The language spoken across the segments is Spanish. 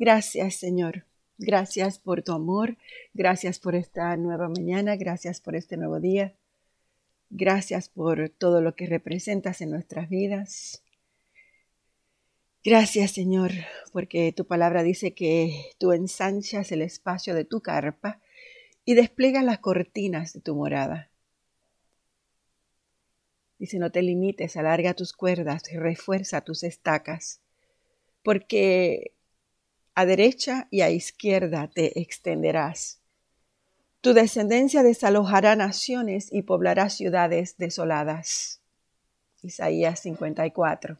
Gracias, Señor. Gracias por tu amor. Gracias por esta nueva mañana. Gracias por este nuevo día. Gracias por todo lo que representas en nuestras vidas. Gracias, Señor, porque tu palabra dice que tú ensanchas el espacio de tu carpa y despliegas las cortinas de tu morada. Dice, no te limites, alarga tus cuerdas refuerza tus estacas, porque a derecha y a izquierda te extenderás. Tu descendencia desalojará naciones y poblará ciudades desoladas. Isaías 54.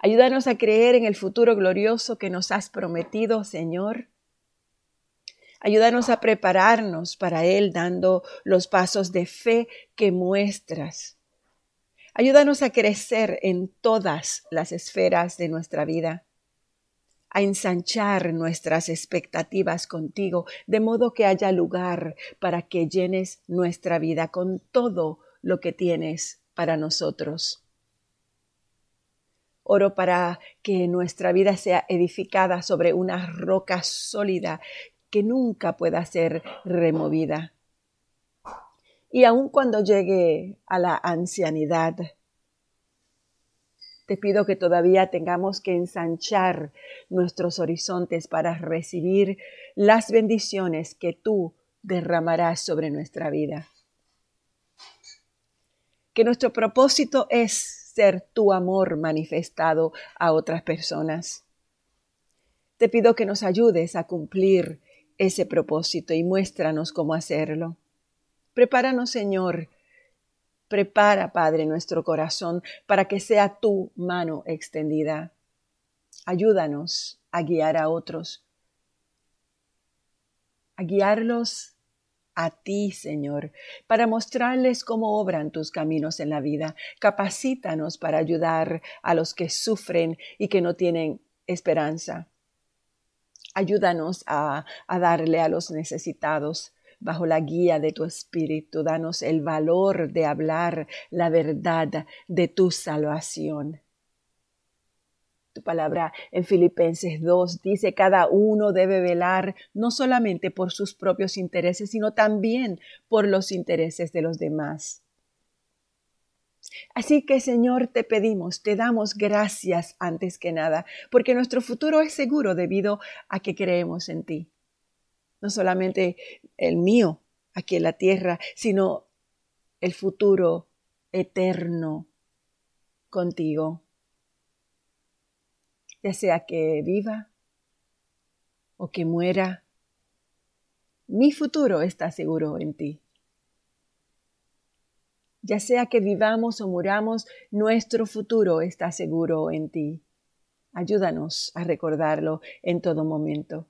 Ayúdanos a creer en el futuro glorioso que nos has prometido, Señor. Ayúdanos a prepararnos para Él dando los pasos de fe que muestras. Ayúdanos a crecer en todas las esferas de nuestra vida, a ensanchar nuestras expectativas contigo, de modo que haya lugar para que llenes nuestra vida con todo lo que tienes para nosotros. Oro para que nuestra vida sea edificada sobre una roca sólida que nunca pueda ser removida. Y aun cuando llegue a la ancianidad, te pido que todavía tengamos que ensanchar nuestros horizontes para recibir las bendiciones que tú derramarás sobre nuestra vida. Que nuestro propósito es ser tu amor manifestado a otras personas. Te pido que nos ayudes a cumplir ese propósito y muéstranos cómo hacerlo. Prepáranos, Señor. Prepara, Padre, nuestro corazón para que sea tu mano extendida. Ayúdanos a guiar a otros, a guiarlos a ti, Señor, para mostrarles cómo obran tus caminos en la vida. Capacítanos para ayudar a los que sufren y que no tienen esperanza. Ayúdanos a, darle a los necesitados bajo la guía de tu Espíritu. Danos el valor de hablar la verdad de tu salvación. Tu palabra en Filipenses 2 dice, cada uno debe velar no solamente por sus propios intereses, sino también por los intereses de los demás. Así que Señor, te pedimos, te damos gracias antes que nada, porque nuestro futuro es seguro debido a que creemos en ti. No solamente el mío aquí en la tierra, sino el futuro eterno contigo ya sea que viva o que muera, mi futuro está seguro en ti. Ya sea que vivamos o muramos, nuestro futuro está seguro en ti. Ayúdanos a recordarlo en todo momento,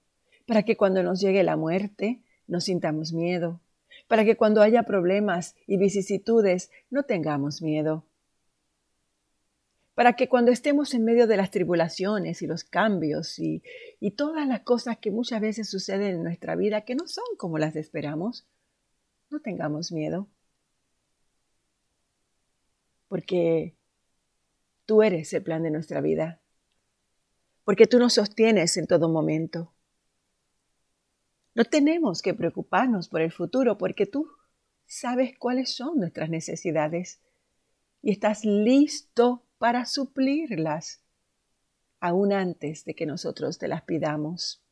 para que cuando nos llegue la muerte no sintamos miedo, para que cuando haya problemas y vicisitudes no tengamos miedo, para que cuando estemos en medio de las tribulaciones y los cambios y, todas las cosas que muchas veces suceden en nuestra vida que no son como las esperamos, no tengamos miedo. Porque tú eres el plan de nuestra vida. Porque tú nos sostienes en todo momento. No tenemos que preocuparnos por el futuro porque tú sabes cuáles son nuestras necesidades y estás listo para suplirlas, aún antes de que nosotros te las pidamos.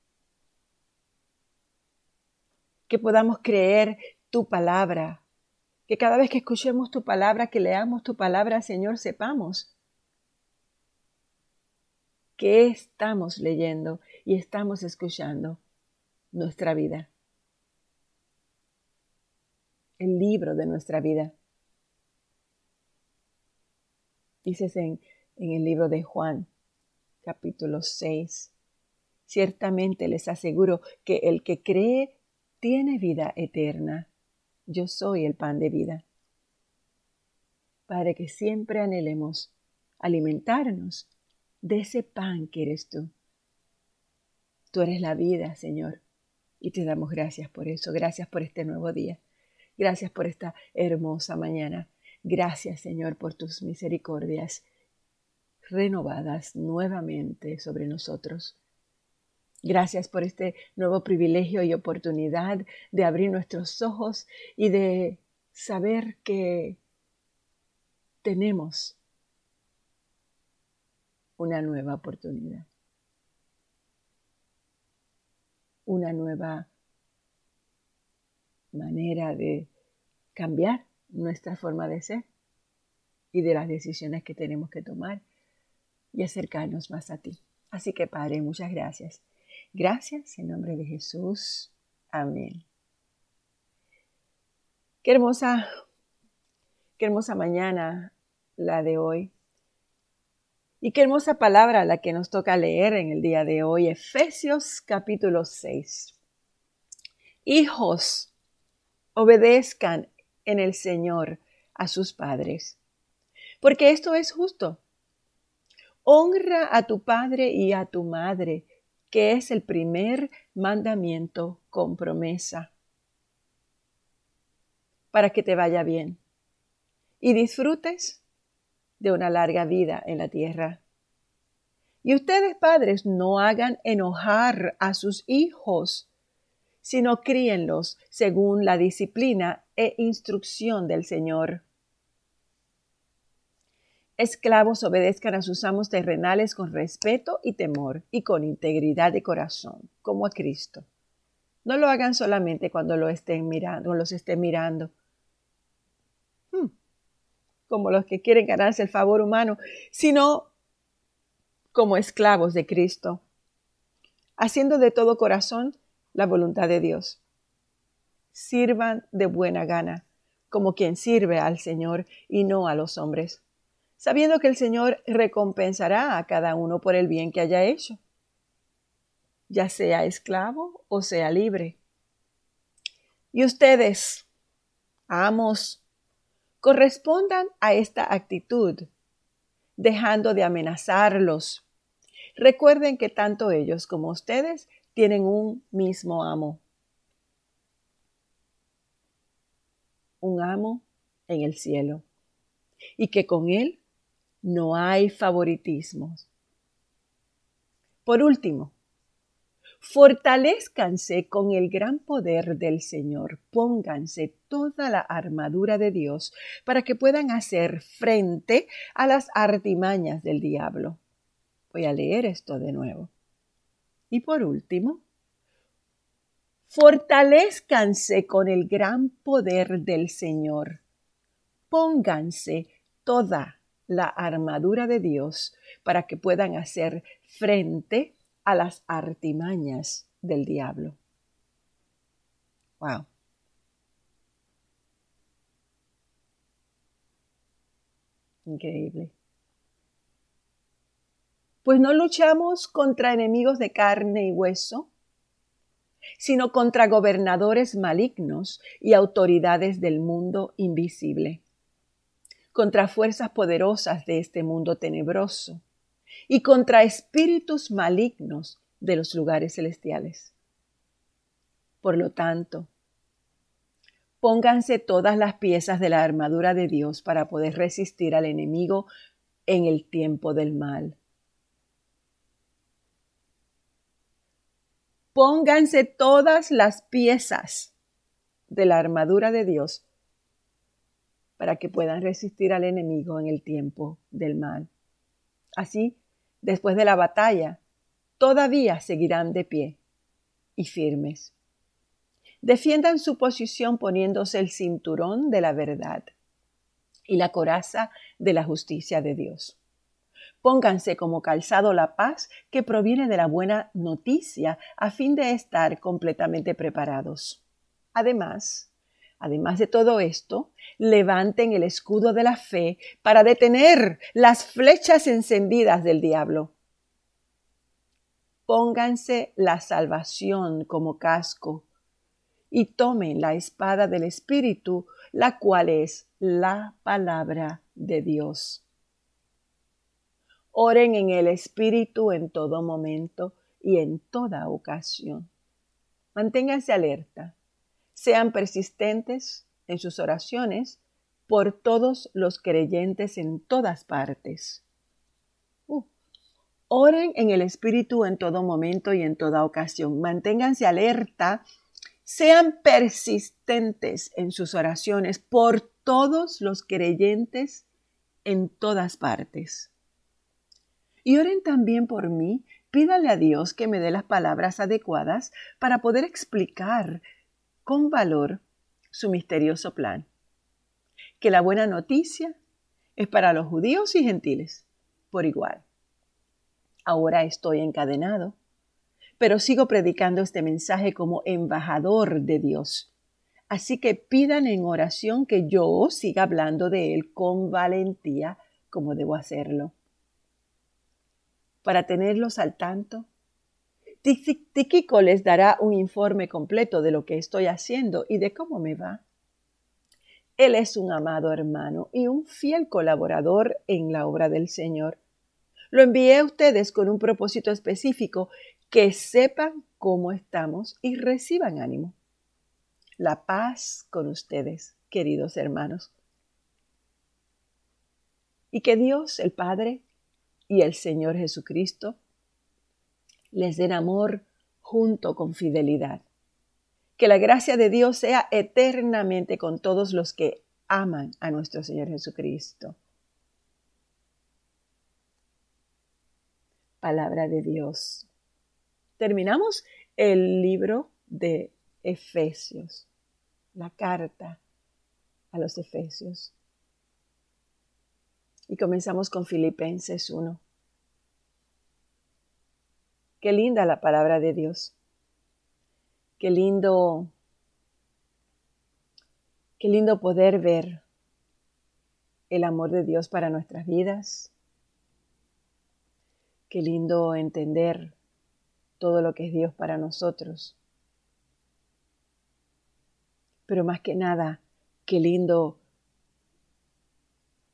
Que podamos creer tu palabra, que cada vez que escuchemos tu palabra, que leamos tu palabra, Señor, sepamos que estamos leyendo y estamos escuchando nuestra vida, el libro de nuestra vida. Dices en, en el libro de Juan, capítulo 6. Ciertamente les aseguro que el que cree tiene vida eterna. Yo soy el pan de vida. Para que siempre anhelemos alimentarnos de ese pan que eres tú. Tú eres la vida, Señor, y te damos gracias por eso. Gracias por este nuevo día. Gracias por esta hermosa mañana. Gracias, Señor, por tus misericordias renovadas nuevamente sobre nosotros. Gracias por este nuevo privilegio y oportunidad de abrir nuestros ojos y de saber que tenemos una nueva oportunidad, una nueva manera de cambiar nuestra forma de ser y de las decisiones que tenemos que tomar y acercarnos más a ti. Así que Padre, muchas gracias. Gracias en nombre de Jesús. Amén. Qué hermosa, qué hermosa mañana la de hoy. Y qué hermosa palabra la que nos toca leer en el día de hoy, Efesios capítulo 6. Hijos, obedezcan en el Señor a sus padres, porque esto es justo. Honra a tu padre y a tu madre, que es el primer mandamiento con promesa, para que te vaya bien y disfrutes de una larga vida en la tierra. Y ustedes, padres, no hagan enojar a sus hijos, sino críenlos según la disciplina e instrucción del Señor. Esclavos obedezcan a sus amos terrenales con respeto y temor y con integridad de corazón, como a Cristo. No lo hagan solamente cuando lo estén mirando, los estén mirando, como los que quieren ganarse el favor humano, sino como esclavos de Cristo, haciendo de todo corazón la voluntad de Dios. Sirvan de buena gana, como quien sirve al Señor y no a los hombres, sabiendo que el Señor recompensará a cada uno por el bien que haya hecho, ya sea esclavo o sea libre. Y ustedes, amos, correspondan a esta actitud, dejando de amenazarlos. Recuerden que tanto ellos como ustedes tienen un mismo amo. Un amo en el cielo. Y que con él no hay favoritismos. Por último, fortalezcanse con el gran poder del Señor. Pónganse toda la armadura de Dios para que puedan hacer frente a las artimañas del diablo. Voy a leer esto de nuevo. Y por último, fortalezcanse con el gran poder del Señor. Pónganse toda la armadura de Dios para que puedan hacer frente a las artimañas del diablo. Wow. Increíble pues no luchamos contra enemigos de carne y hueso, sino contra gobernadores malignos y autoridades del mundo invisible, contra fuerzas poderosas de este mundo tenebroso y contra espíritus malignos de los lugares celestiales. Por lo tanto, pónganse todas las piezas de la armadura de Dios para poder resistir al enemigo en el tiempo del mal Pónganse todas las piezas de la armadura de Dios para que puedan resistir al enemigo en el tiempo del mal. Así, después de la batalla, todavía seguirán de pie y firmes. Defiendan su posición poniéndose el cinturón de la verdad y la coraza de la justicia de Dios. Pónganse como calzado la paz que proviene de la buena noticia a fin de estar completamente preparados. Además, además de todo esto, levanten el escudo de la fe para detener las flechas encendidas del diablo. Pónganse la salvación como casco y tomen la espada del Espíritu, la cual es la palabra de Dios. Oren en el Espíritu en todo momento y en toda ocasión. Manténganse alerta. Sean persistentes en sus oraciones por todos los creyentes en todas partes. Uh, Oren en el Espíritu en todo momento y en toda ocasión. Manténganse alerta. Sean persistentes en sus oraciones por todos los creyentes en todas partes. Y oren también por mí. Pídale a Dios que me dé las palabras adecuadas para poder explicar con valor su misterioso plan. Que la buena noticia es para los judíos y gentiles por igual. Ahora estoy encadenado, pero sigo predicando este mensaje como embajador de Dios. Así que pidan en oración que yo siga hablando de Él con valentía como debo hacerlo. Para tenerlos al tanto, Tiquico les dará un informe completo de lo que estoy haciendo y de cómo me va. Él es un amado hermano y un fiel colaborador en la obra del Señor. Lo envié a ustedes con un propósito específico, que sepan cómo estamos y reciban ánimo. La paz con ustedes, queridos hermanos. Y que Dios, el Padre y el Señor Jesucristo les den amor junto con fidelidad. Que la gracia de Dios sea eternamente con todos los que aman a nuestro Señor Jesucristo. palabra de Dios. Terminamos el libro de Efesios, la carta a los Efesios. Y comenzamos con Filipenses 1. Qué linda la palabra de Dios. Qué lindo, qué lindo poder ver el amor de Dios para nuestras vidas, Qué lindo entender todo lo que es Dios para nosotros. Pero más que nada, qué lindo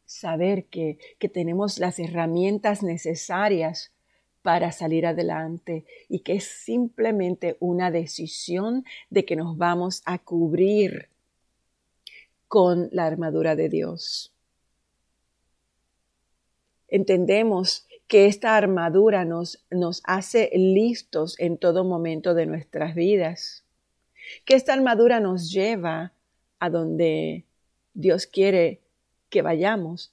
saber que, que tenemos las herramientas necesarias para salir adelante y que es simplemente una decisión de que nos vamos a cubrir con la armadura de Dios. Entendemos que esta armadura nos, nos hace listos en todo momento de nuestras vidas, que esta armadura nos lleva a donde Dios quiere que vayamos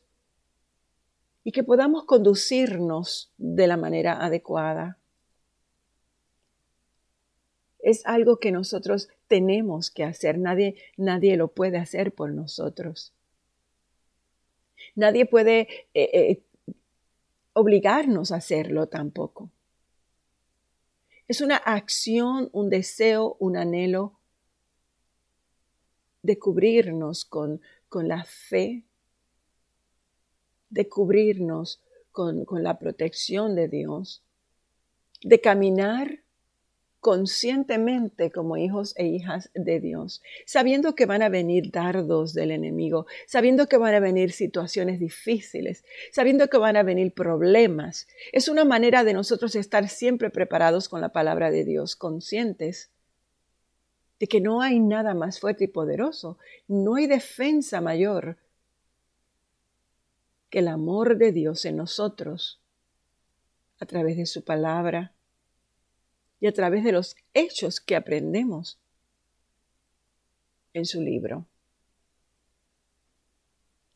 y que podamos conducirnos de la manera adecuada. Es algo que nosotros tenemos que hacer, nadie, nadie lo puede hacer por nosotros. Nadie puede eh, eh, obligarnos a hacerlo tampoco. Es una acción, un deseo, un anhelo de cubrirnos con, con la fe, de cubrirnos con, con la protección de Dios, de caminar conscientemente como hijos e hijas de Dios, sabiendo que van a venir dardos del enemigo, sabiendo que van a venir situaciones difíciles, sabiendo que van a venir problemas. Es una manera de nosotros estar siempre preparados con la palabra de Dios, conscientes de que no hay nada más fuerte y poderoso, no hay defensa mayor que el amor de Dios en nosotros a través de su palabra, y a través de los hechos que aprendemos en su libro.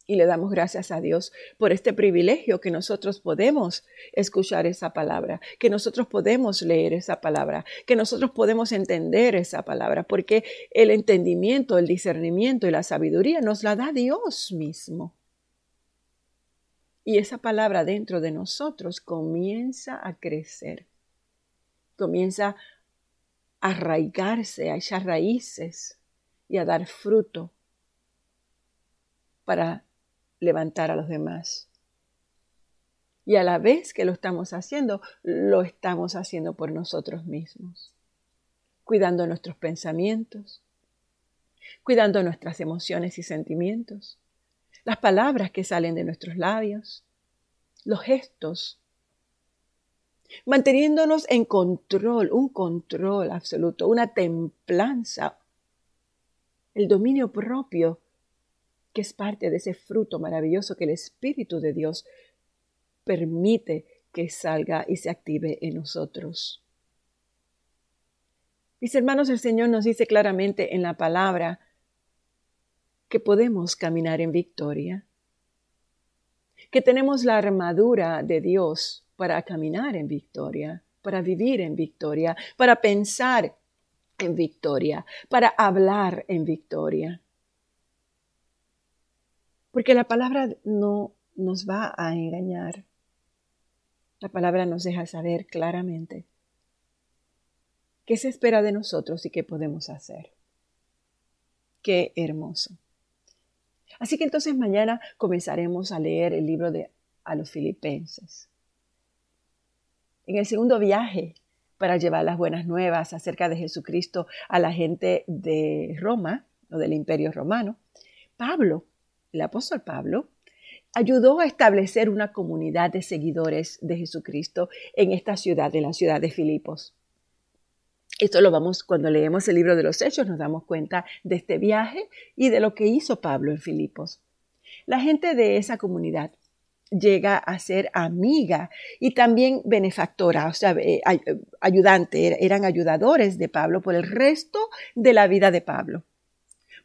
Y le damos gracias a Dios por este privilegio que nosotros podemos escuchar esa palabra, que nosotros podemos leer esa palabra, que nosotros podemos entender esa palabra, porque el entendimiento, el discernimiento y la sabiduría nos la da Dios mismo. Y esa palabra dentro de nosotros comienza a crecer comienza a arraigarse, a echar raíces y a dar fruto para levantar a los demás. Y a la vez que lo estamos haciendo, lo estamos haciendo por nosotros mismos, cuidando nuestros pensamientos, cuidando nuestras emociones y sentimientos, las palabras que salen de nuestros labios, los gestos manteniéndonos en control, un control absoluto, una templanza, el dominio propio, que es parte de ese fruto maravilloso que el Espíritu de Dios permite que salga y se active en nosotros. Mis hermanos, el Señor nos dice claramente en la palabra que podemos caminar en victoria, que tenemos la armadura de Dios para caminar en victoria, para vivir en victoria, para pensar en victoria, para hablar en victoria. Porque la palabra no nos va a engañar. La palabra nos deja saber claramente qué se espera de nosotros y qué podemos hacer. Qué hermoso. Así que entonces mañana comenzaremos a leer el libro de a los filipenses. En el segundo viaje para llevar las buenas nuevas acerca de Jesucristo a la gente de Roma o del imperio romano, Pablo, el apóstol Pablo, ayudó a establecer una comunidad de seguidores de Jesucristo en esta ciudad, en la ciudad de Filipos. Esto lo vamos, cuando leemos el libro de los Hechos, nos damos cuenta de este viaje y de lo que hizo Pablo en Filipos. La gente de esa comunidad llega a ser amiga y también benefactora, o sea, eh, ayudante, er, eran ayudadores de Pablo por el resto de la vida de Pablo.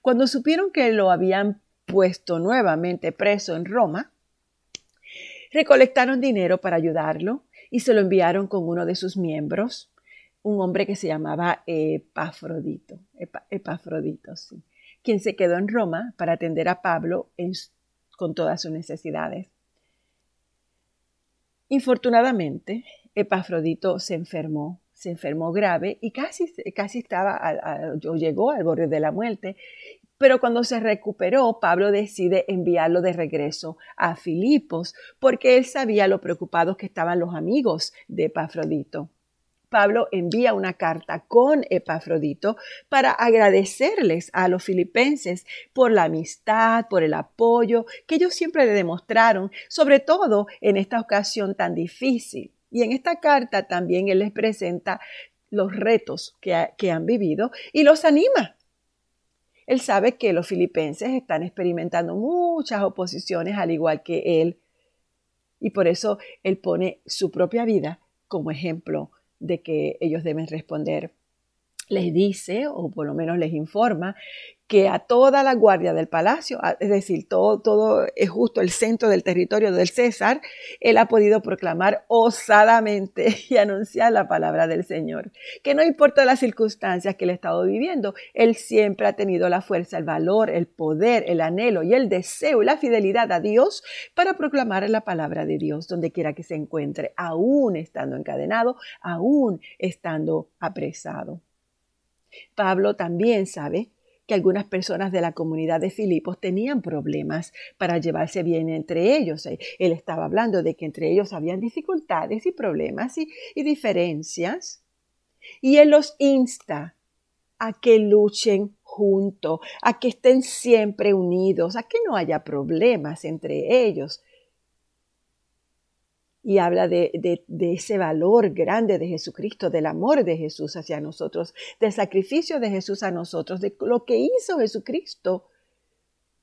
Cuando supieron que lo habían puesto nuevamente preso en Roma, recolectaron dinero para ayudarlo y se lo enviaron con uno de sus miembros, un hombre que se llamaba Epafrodito, Epafrodito, sí, quien se quedó en Roma para atender a Pablo con todas sus necesidades. Infortunadamente, Epafrodito se enfermó, se enfermó grave y casi, casi estaba, llegó al borde de la muerte. Pero cuando se recuperó, Pablo decide enviarlo de regreso a Filipos porque él sabía lo preocupados que estaban los amigos de Epafrodito. Pablo envía una carta con Epafrodito para agradecerles a los filipenses por la amistad, por el apoyo que ellos siempre le demostraron, sobre todo en esta ocasión tan difícil. Y en esta carta también él les presenta los retos que, han vivido y los anima. Él sabe que los filipenses están experimentando muchas oposiciones al igual que él y por eso él pone su propia vida como ejemplo de que ellos deben responder. Les dice, o por lo menos les informa, que a toda la guardia del palacio, es decir, todo, todo es justo el centro del territorio del César, él ha podido proclamar osadamente y anunciar la palabra del Señor. Que no importa las circunstancias que él ha estado viviendo, él siempre ha tenido la fuerza, el valor, el poder, el anhelo y el deseo y la fidelidad a Dios para proclamar la palabra de Dios donde quiera que se encuentre, aún estando encadenado, aún estando apresado. Pablo también sabe que algunas personas de la comunidad de Filipos tenían problemas para llevarse bien entre ellos. Eh, él estaba hablando de que entre ellos habían dificultades y problemas y, diferencias. Y él los insta a que luchen juntos, a que estén siempre unidos, a que no haya problemas entre ellos y habla de, ese valor grande de Jesucristo, del amor de Jesús hacia nosotros, del sacrificio de Jesús a nosotros, de lo que hizo Jesucristo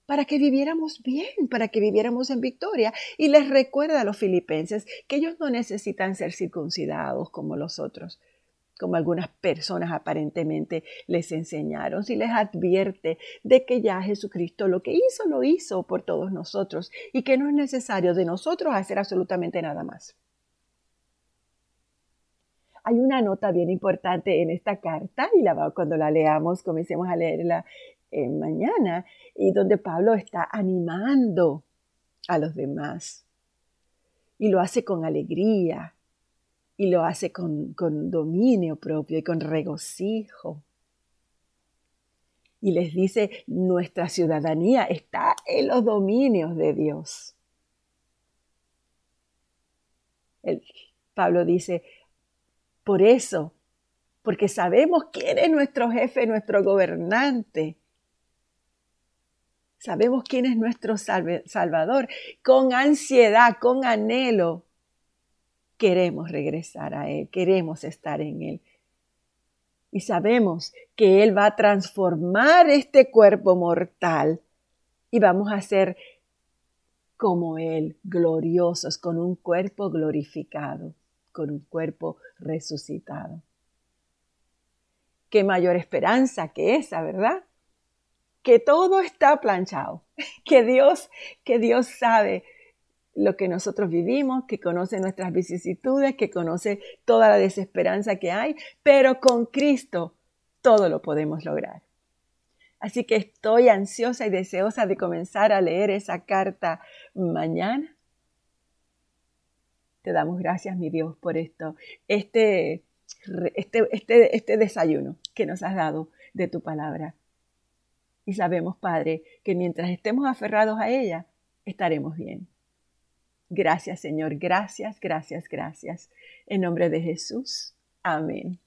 para que viviéramos bien, para que viviéramos en victoria. Y les recuerda a los filipenses que ellos no necesitan ser circuncidados como los otros, como algunas personas aparentemente les enseñaron, si les advierte de que ya Jesucristo lo que hizo, lo hizo por todos nosotros y que no es necesario de nosotros hacer absolutamente nada más. Hay una nota bien importante en esta carta y la, cuando la leamos, comencemos a leerla eh, mañana, y donde Pablo está animando a los demás y lo hace con alegría, y lo hace con, dominio propio y con regocijo. Y les dice, nuestra ciudadanía está en los dominios de Dios. El, Pablo dice, por eso, porque sabemos quién es nuestro jefe, nuestro gobernante. Sabemos quién es nuestro Salvador. Con ansiedad, con anhelo, queremos regresar a Él, queremos estar en Él. Y sabemos que Él va a transformar este cuerpo mortal y vamos a ser como Él, gloriosos, con un cuerpo glorificado, con un cuerpo resucitado. Qué mayor esperanza que esa, ¿verdad? Que todo está planchado, que Dios, que Dios sabe lo que nosotros vivimos, que conoce nuestras vicisitudes, que conoce toda la desesperanza que hay, pero con Cristo todo lo podemos lograr. Así que estoy ansiosa y deseosa de comenzar a leer esa carta mañana. Te damos gracias, mi Dios, por esto, este, este, este, este desayuno que nos has dado de tu palabra. Y sabemos, Padre, que mientras estemos aferrados a ella, estaremos bien. Gracias, Señor. Gracias, gracias, gracias. En nombre de Jesús. Amén.